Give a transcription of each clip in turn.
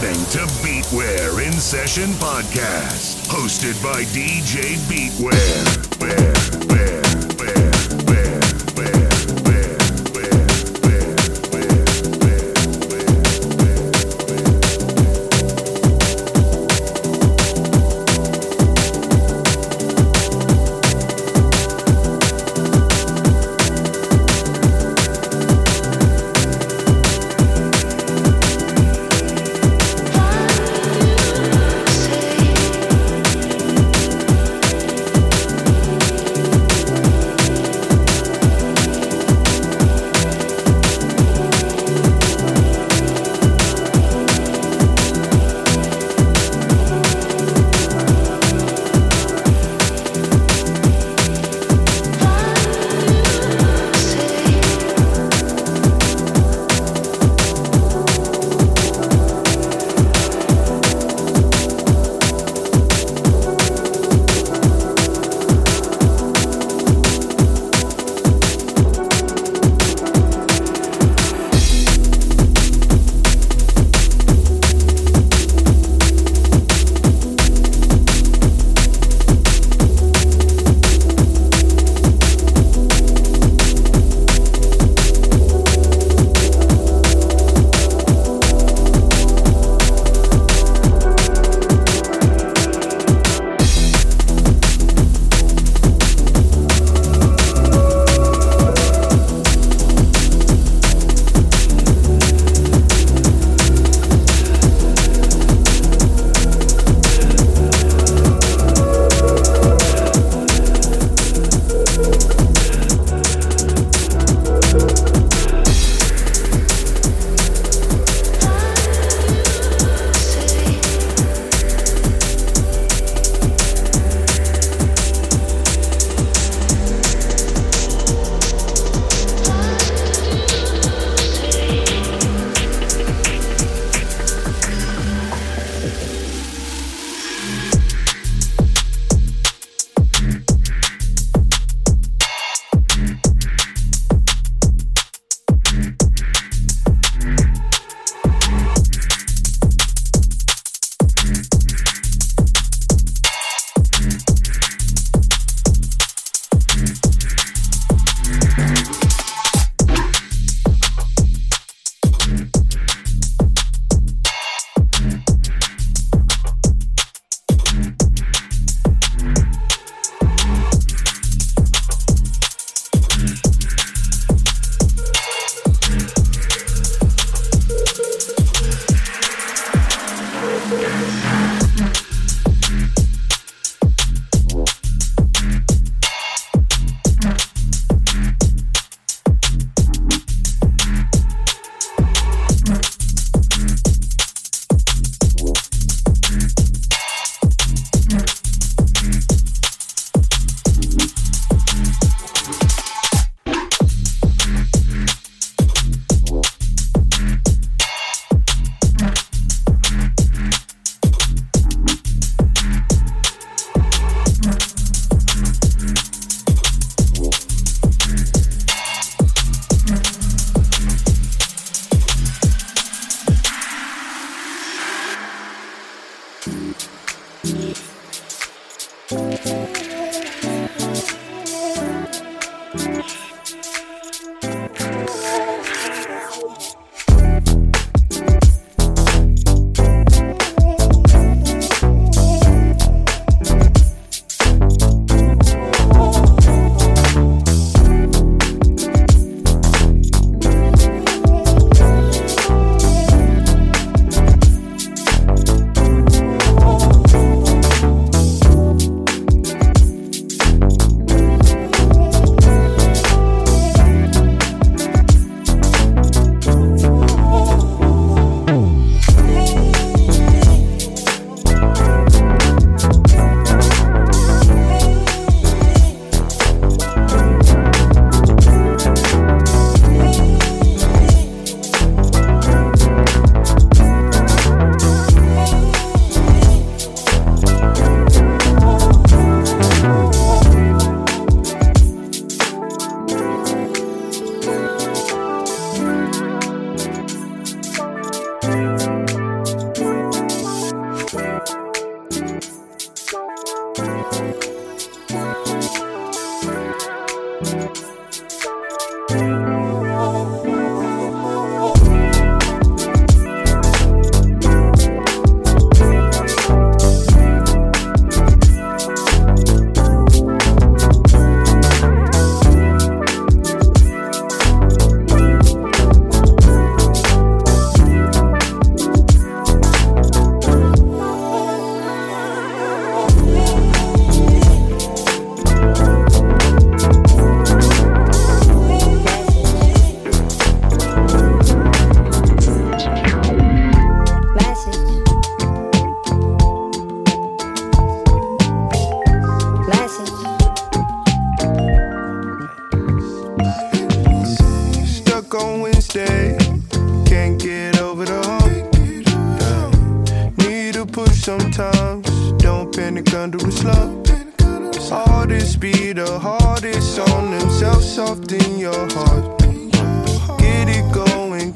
Listening to Beatware in Session Podcast, hosted by DJ Beatware.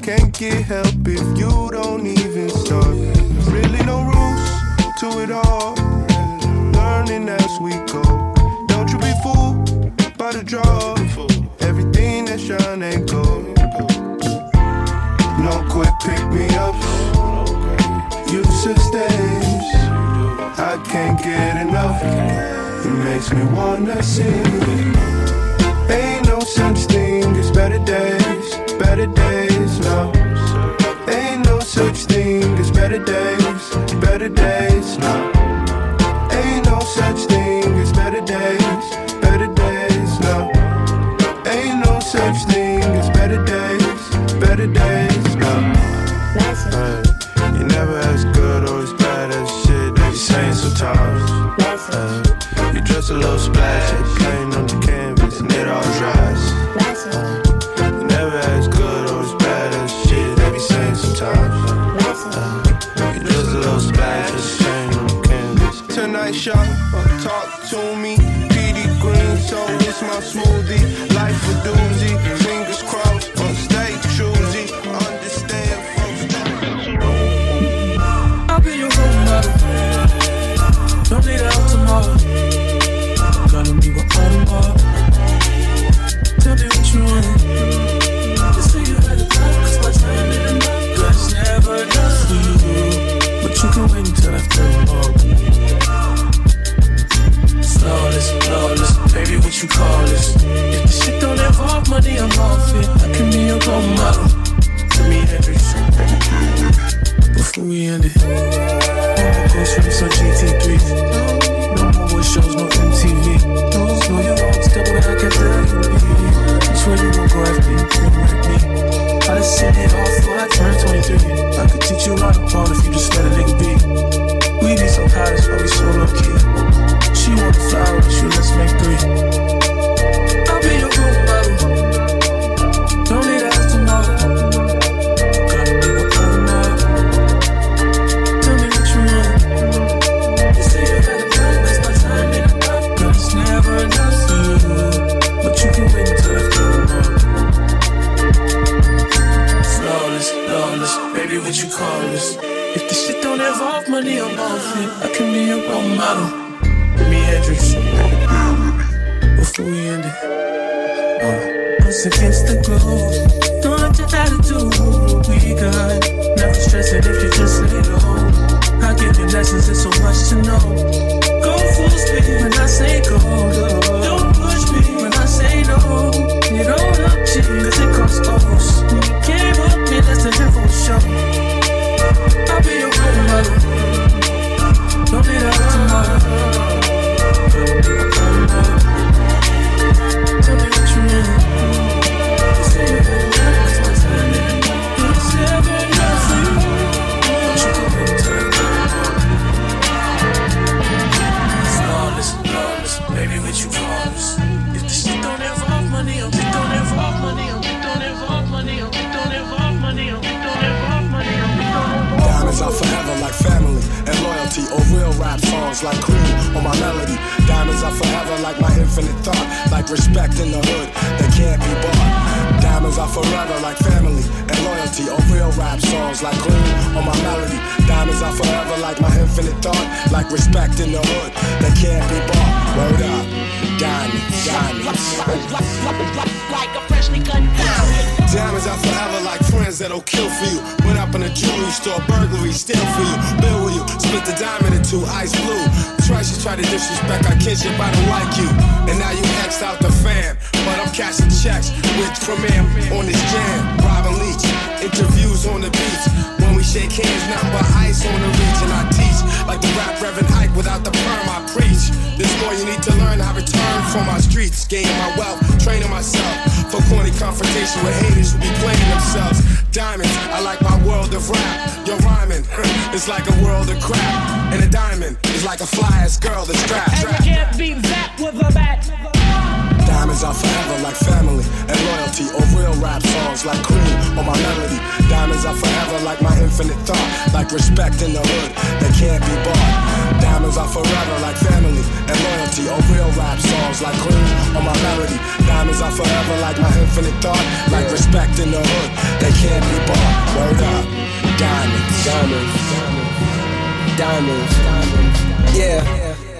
Can't get help if you don't even start. There's really no rules to it all. Learning as we go. Don't you be fooled by the draw. Everything that shine ain't gold. No quit pick me up. You days. I can't get enough. It makes me wanna sing. Ain't no such thing as better days, better days such thing as better days, better days nah. smoothie. try to disrespect our kinship, I don't like you. And now you X out the fam. But I'm cashing checks with Premier on this jam. Robin Leach, interviews on the beach. When we shake hands, nothing but ice on the reach. And I teach like the rap Reverend Ike without the perm, I preach. This boy, you need to learn, I return from my streets. Gain my wealth, training myself for corny confrontation with haters who be playing themselves. Diamonds, I like my world of rap it's like a world of crap. And a diamond is like a fly ass girl that's trapped. And you can't beat that with a bat. Diamonds are forever like family and loyalty or real rap songs like Cream or my melody. Diamonds are forever like my infinite thought, like respect in the hood that can't be bought. Diamonds are forever like family and loyalty or real rap songs like Cream or my melody. Diamonds are forever like my infinite thought, like respect in the hood that can't be bought. Word up diamonds, diamonds, diamonds, diamonds. Yeah.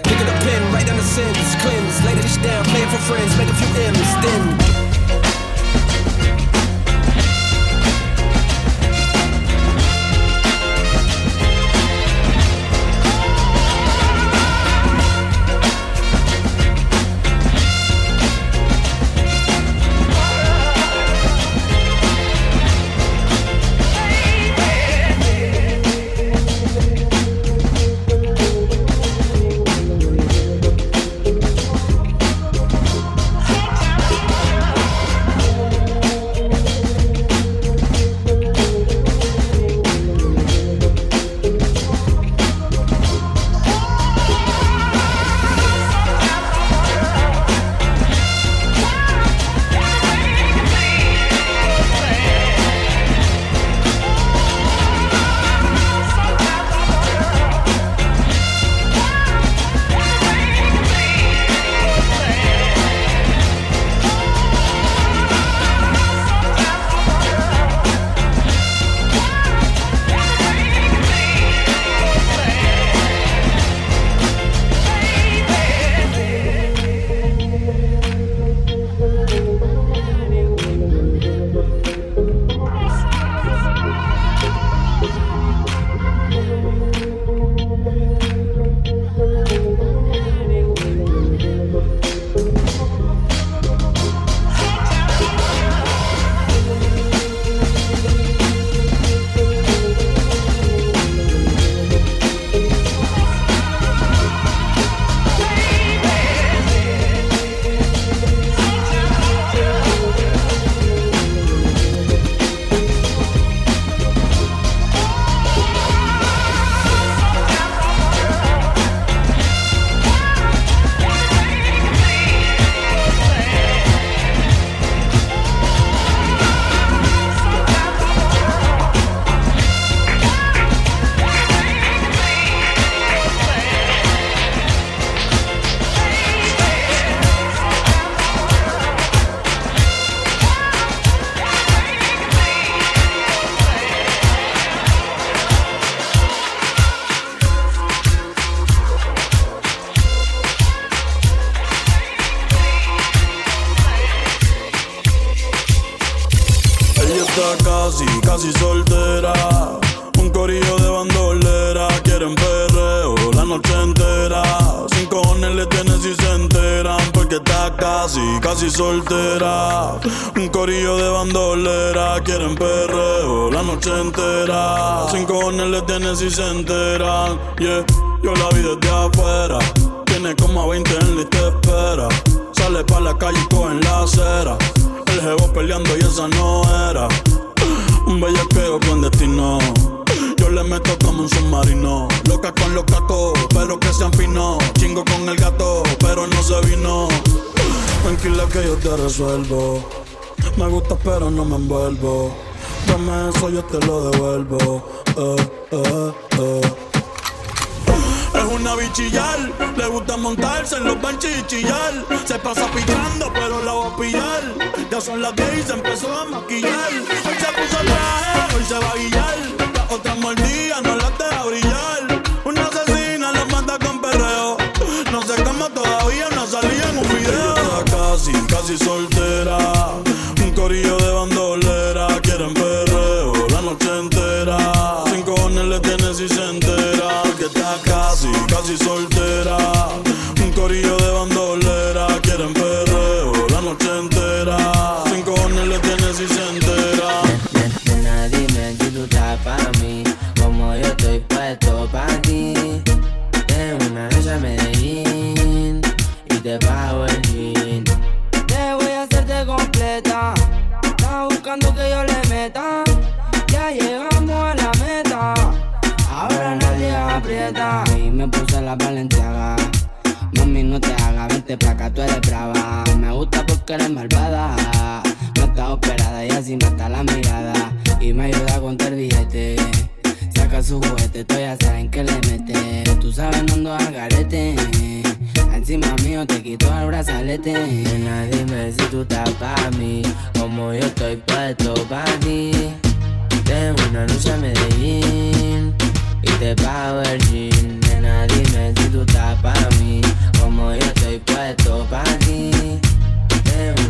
Pick up the pen, write down the sins, cleanse, lay the dish down, play it for friends, make a few M's, then si se No está operada y así mata la mirada. Y me ayuda a contar billete. Saca su juguete, tú ya saben que le mete. Tú sabes, no ando al garete. Encima mío te quito el brazalete. Nena, dime si tú estás para mí. Como yo estoy puesto para ti. Tengo una noche a Medellín y te pago el jean. Nena, dime si tú estás para mí. Como yo estoy puesto para ti.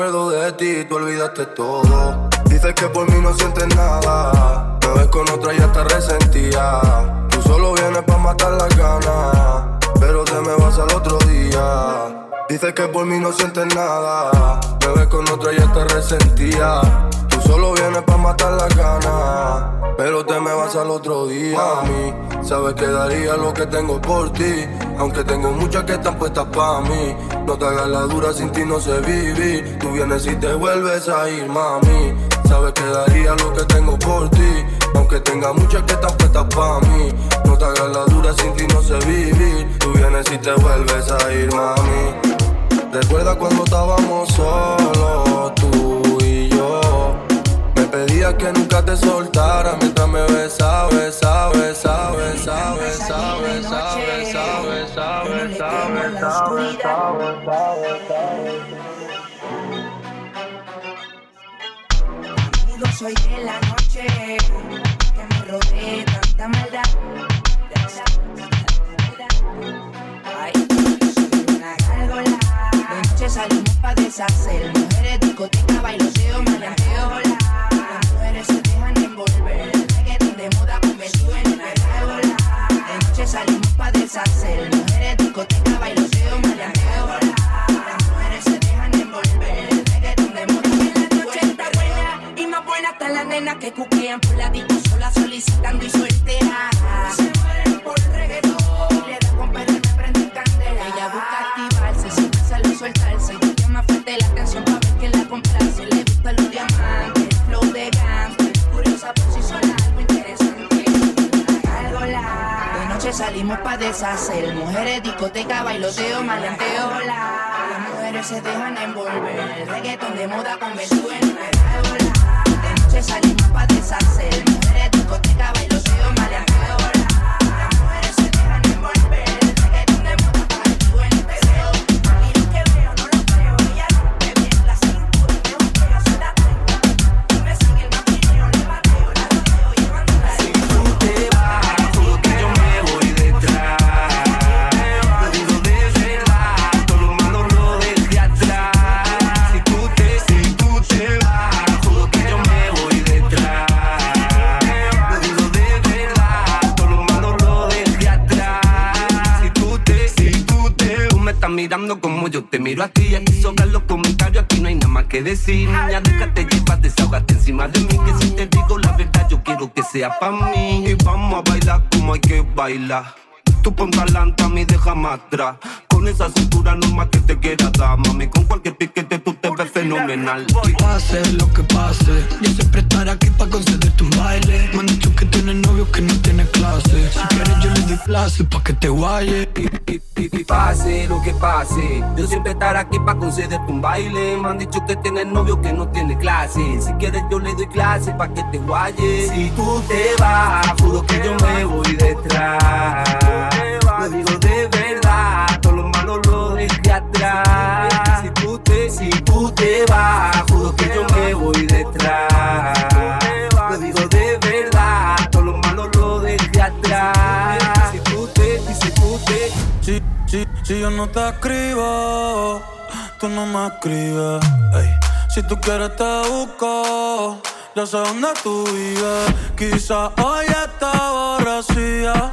acuerdo de ti, tú olvidaste todo. Dices que por mí no sientes nada. Me ves con otra y hasta resentía. Tú solo vienes pa' matar las ganas. Pero te me vas al otro día. Dices que por mí no sientes nada. Me ves con otra y hasta resentía. Solo vienes pa' matar las ganas. Pero te me vas al otro día. Mami, sabes que daría lo que tengo por ti. Aunque tengo muchas que están puestas pa' mí. No te hagas la dura, sin ti no sé vivir. Tú vienes y te vuelves a ir, mami. Sabes que daría lo que tengo por ti. Aunque tenga muchas que están puestas pa' mí. No te hagas la dura, sin ti no sé vivir. Tú vienes y te vuelves a ir, mami. Recuerda cuando estábamos solos, tú. Me pedías que nunca te soltara mientras me besaba, besaba, besaba, besaba, besaba, besaba, besaba, besaba, besaba, besaba, besaba, Amigo, soy de la noche que me rodee tanta maldad. Ay, soy una gárgola. De noche salimos pa' deshacer. Mujeres, discoteca, bailoteo, maleanteo. Deshacer. Mujeres, discoteca, bailoteo, maleanteo. Las mujeres se dejan envolver. El reggaetón de moda en la noche está buena. Y más buena están las nenas que cuquean por la disco sola solicitando y solteras. Salimos pa' deshacer. Mujeres, discoteca, bailoteo, maleanteo. Las mujeres se dejan envolver. Reggaeton de moda en hola. De noche salimos pa' deshacer. Mujeres, discoteca, bailoteo, como yo te miro a ti. Aquí sobran los comentarios, aquí no hay nada más que decir. Niña, déjate llevar, desahógate encima de mí. Que si te digo la verdad, yo quiero que sea pa' mí. Y vamos a bailar como hay que bailar. Tú pon talanta, a mí déjame atrás. Con esa cintura no más que te quiera dar, mami. Con cualquier piquete tú te ves fenomenal. Pase lo que pase, yo siempre estaré aquí para concederte un baile. Me han dicho que tienes novio que no tiene clase. Si quieres, yo le doy clase pa' que te y pase lo que pase, yo siempre estaré aquí para concederte un baile. Me han dicho que tienes novio que no tiene clase. Si quieres, yo le doy clase pa' que te guayes. Si tú te vas, juro que yo me voy detrás. Lo digo de verdad, todo lo malo lo dejé atrás. Si tú te, si tú te vas, juro que yo me voy detrás. Lo digo de verdad, todo lo malo lo dejé atrás. Si tú te, si tú te. Si, si, si yo no te escribo, tú no me escribes. ey. Si tú quieres te busco, ya sé dónde tú vives. Quizá hoy está aborrecida,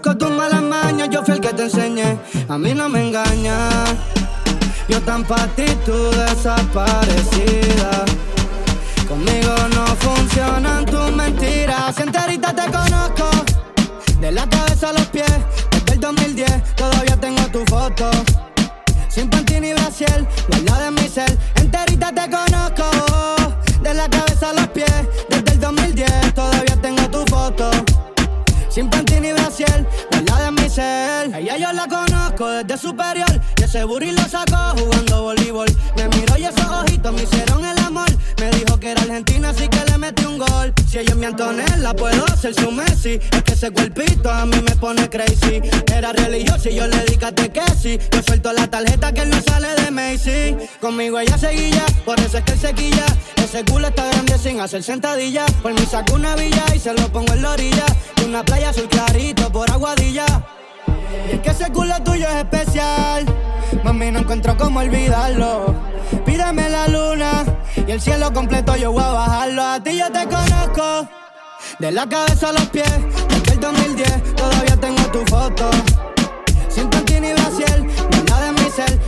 Conozco tus malas mañas, yo fui el que te enseñé. A mí no me engaña. Yo tan pa' ti, tú desaparecida. Conmigo no funcionan tus mentiras. Si enterita te conozco, de la cabeza a los pies. Desde el 2010 todavía tengo tu foto. Sin panty ni brasier, guarda de mi cel. Enterita te conozco, de la cabeza a los pies. Desde el 2010 todavía tengo tu foto. Sin panty yo la conozco desde superior. Y ese burri lo sacó jugando voleibol. Me miró y esos ojitos me hicieron el amor. Me dijo que era argentina, así que le metí un gol. Si ella es mi Antonella, puedo hacer su Messi. Es que ese cuerpito a mí me pone crazy. Era religioso y yo le dije que sí. Yo suelto la tarjeta que él no sale de Macy. Conmigo ella seguía, por eso es que él se quilla. Ese culo está grande sin hacer sentadilla. Por mí saco una villa y se lo pongo en la orilla. De una playa azul clarito por aguadilla. Que ese culo tuyo es especial. Mami, no encuentro cómo olvidarlo. Pídame la luna y el cielo completo, yo voy a bajarlo. A ti yo te conozco, de la cabeza a los pies. Desde el 2010 todavía tengo tu foto. Sin tantín y Brasil, nada de mi ser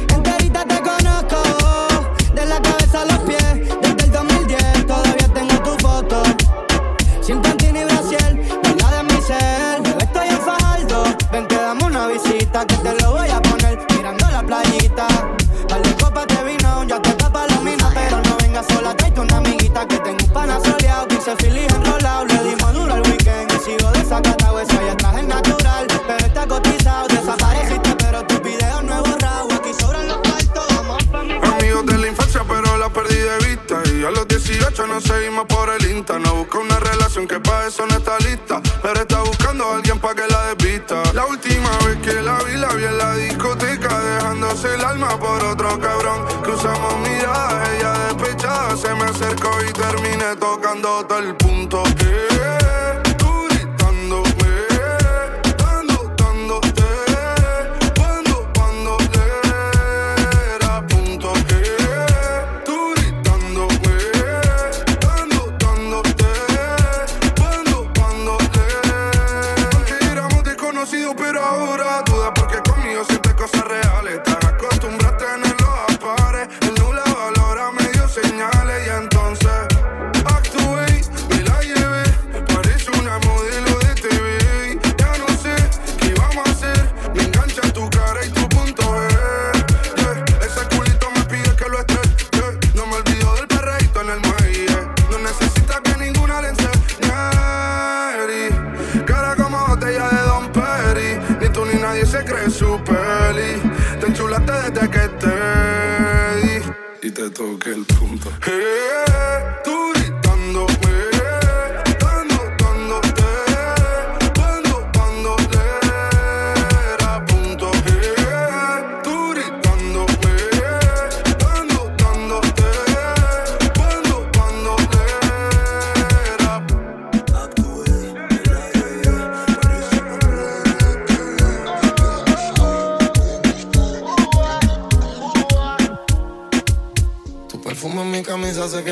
noche nos seguimos por el Insta. No busca una relación que para eso no está lista. Pero está buscando a alguien para que la despista. La última vez que la vi, la vi en la discoteca. Dejándose el alma por otro cabrón. Cruzamos miradas, ella despechada. Se me acercó y terminé tocando todo el punto.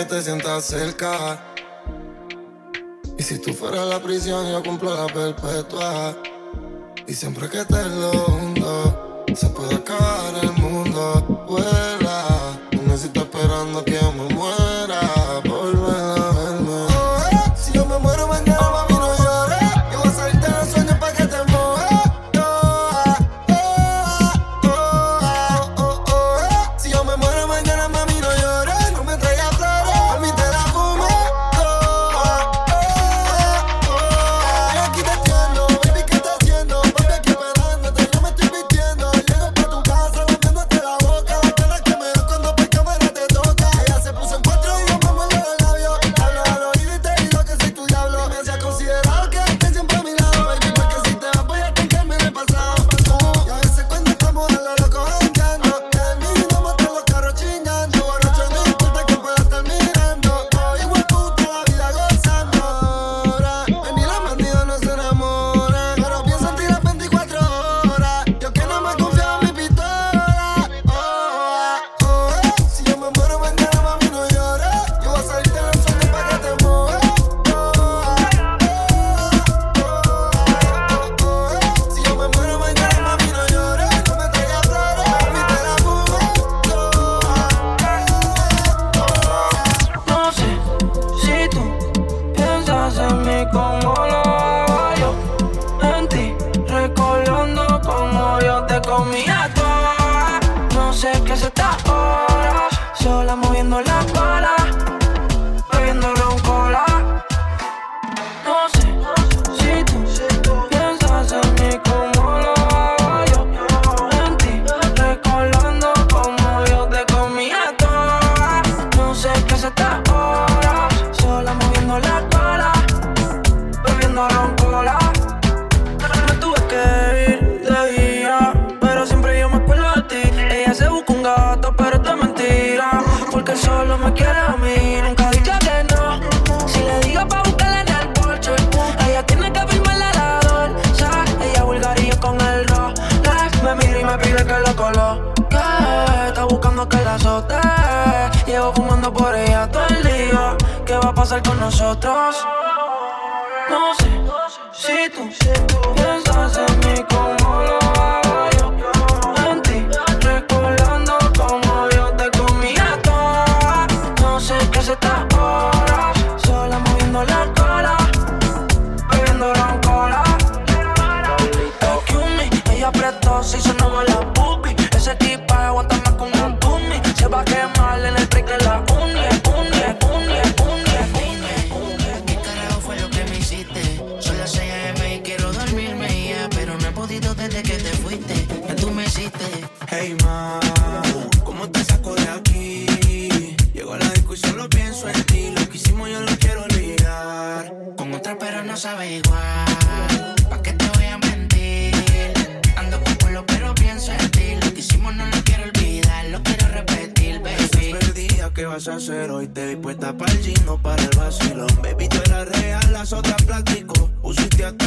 te sientas cerca. Y si tú fueras la prisión, yo cumplo la perpetua. Y siempre que te lo hundo, se puede acabar el mundo. Vuela, no necesito esperando que yo me muera.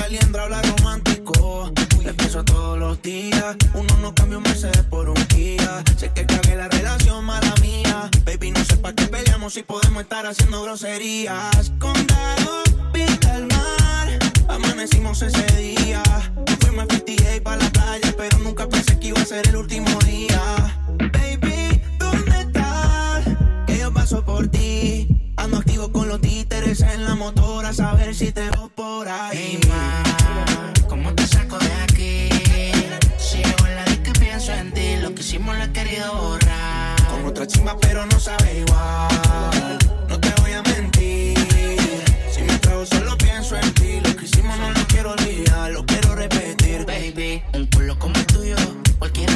Caliendra habla romántico. Empiezo todos los días. Uno no cambia un Mercedes por un día. Sé que cagué la relación, mala mía. Baby, no sé para qué peleamos si podemos estar haciendo groserías. Con Condado, pinta el mar. Amanecimos ese día. Fuimos a 58 para la playa, pero nunca pensé que iba a ser el último día. Baby, ¿dónde estás? Que yo paso por ti. Ando activo con los titos en la motora, a saber si te veo por ahí. Hey, ma, ¿cómo te saco de aquí? Si llego en la que pienso en ti, lo que hicimos lo he querido borrar. Con otra chimba, pero no sabe igual. No te voy a mentir. Si me trago, solo pienso en ti. Lo que hicimos no lo quiero olvidar, lo quiero repetir. Baby, un culo como el tuyo, cualquiera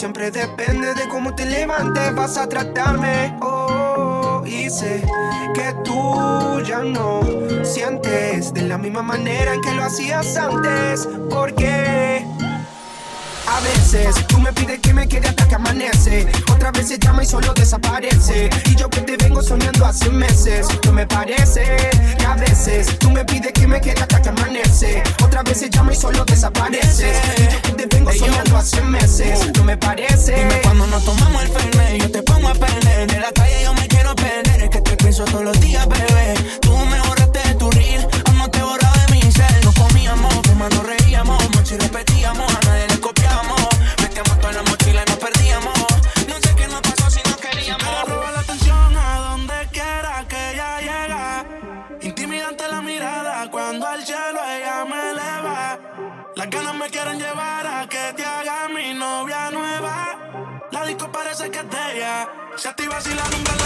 Si siempre depende de cómo te levantes, vas a tratarme. Oh, y sé que tú ya no sientes de la misma manera en que lo hacías antes. Porque a veces tú me pides que me quede hasta que amanece. Otras veces llama y solo desaparece. Y yo que te vengo soñando hace meses. No me parece que a veces tú me pides que me quede hasta que amanece. Otras veces llama y solo desaparece. Y yo que te vengo soñando hace meses. No me parece. Dime cuando nos tomamos el fernet, yo te pongo a perder. De la calle yo me quiero perder, es que te pienso todos los días, bebé. Tú me borraste de tu reel, amo te borra de mi cel. Nos comíamos, fumando reíamos, y repetíamos, ella. Se activa si la alumbran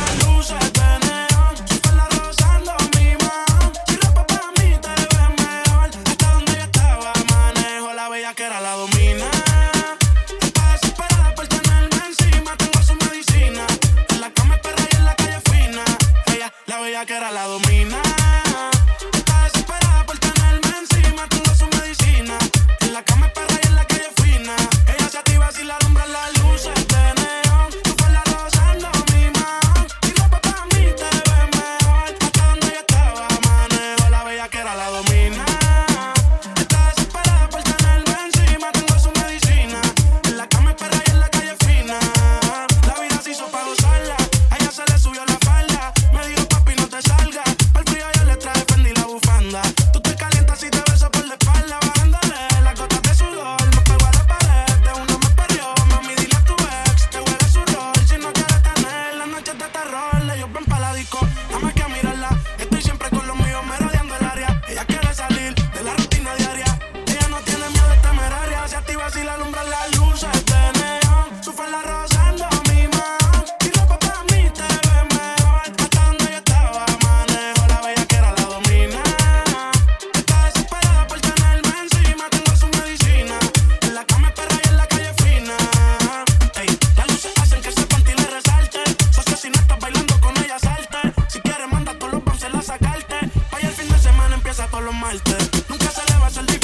Nunca se le va a hacer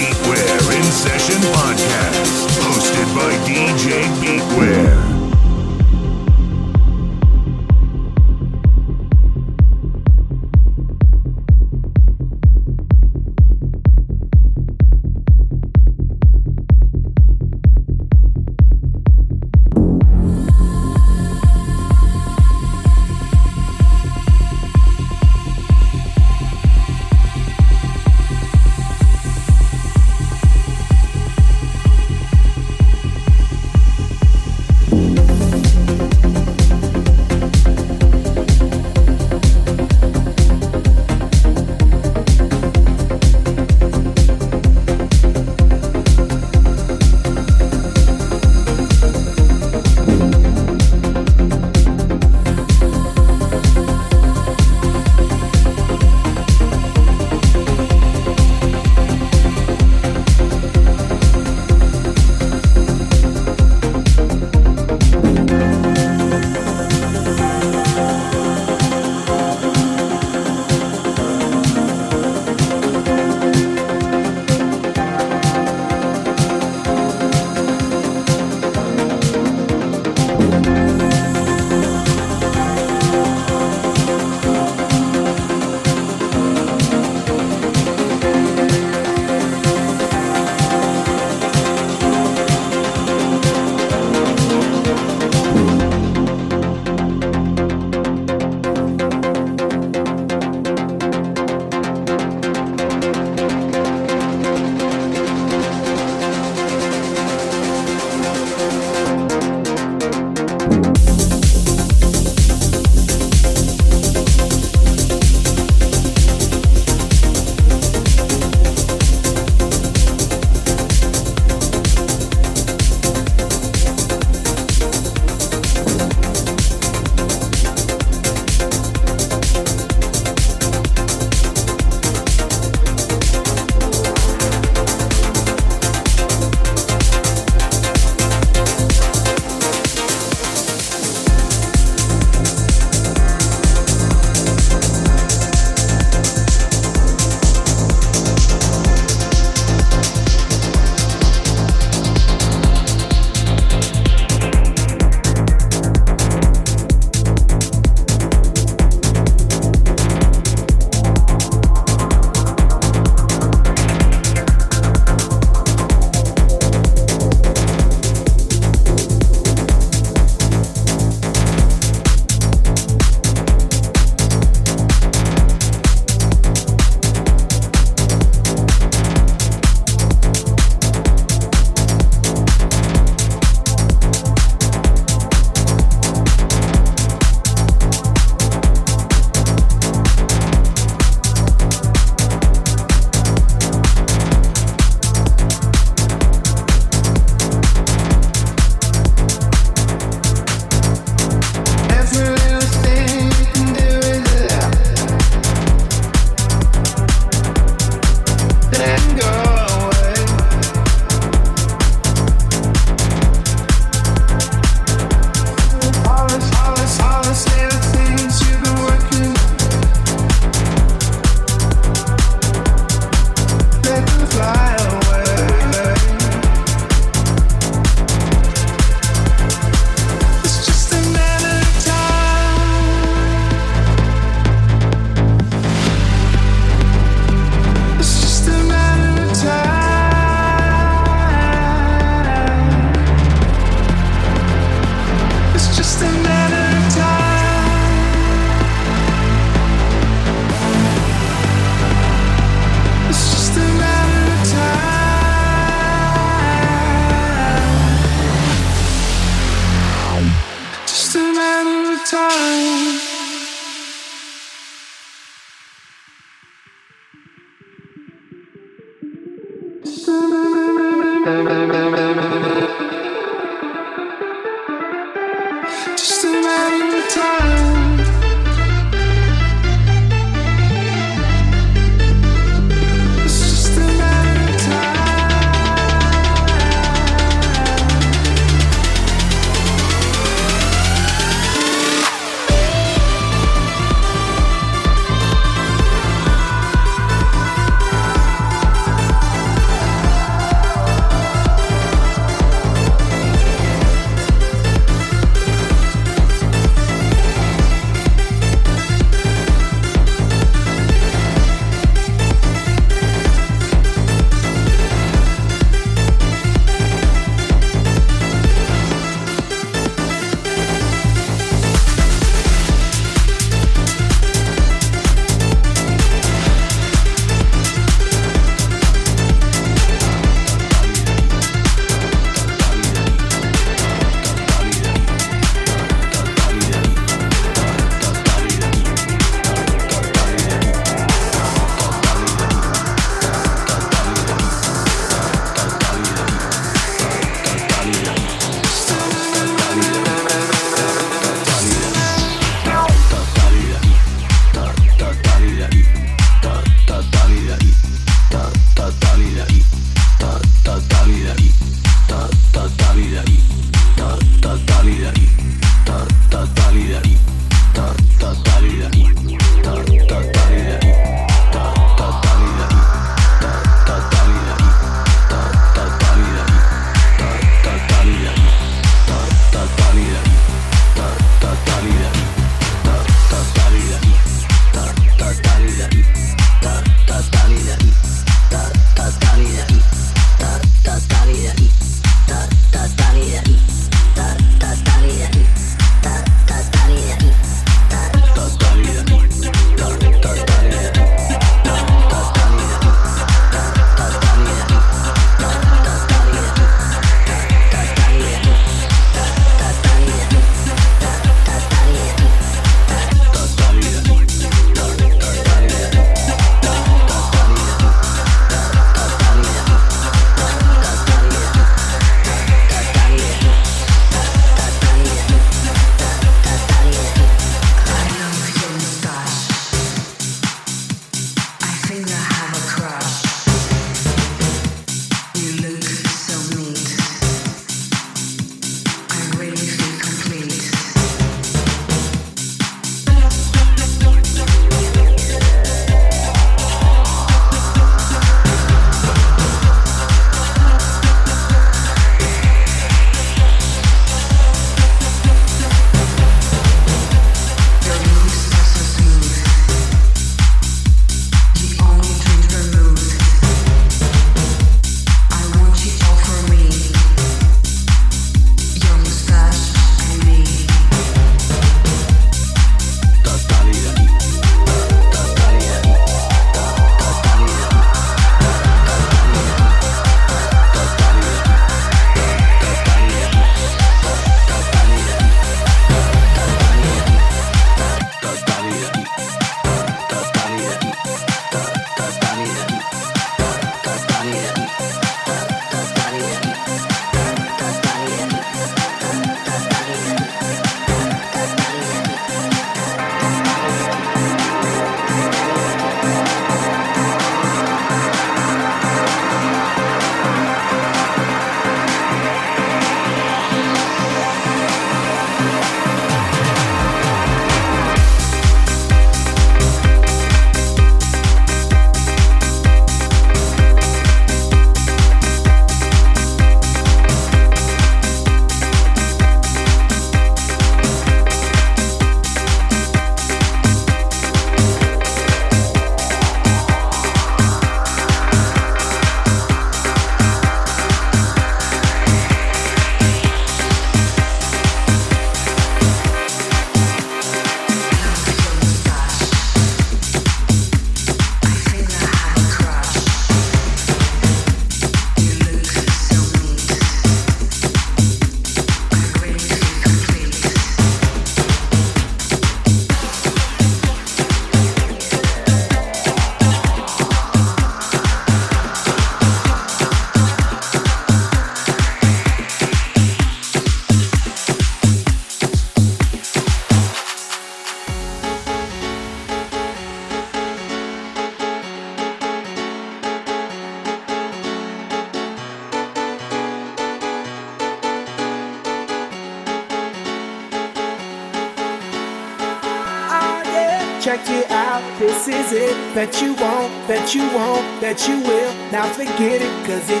cause it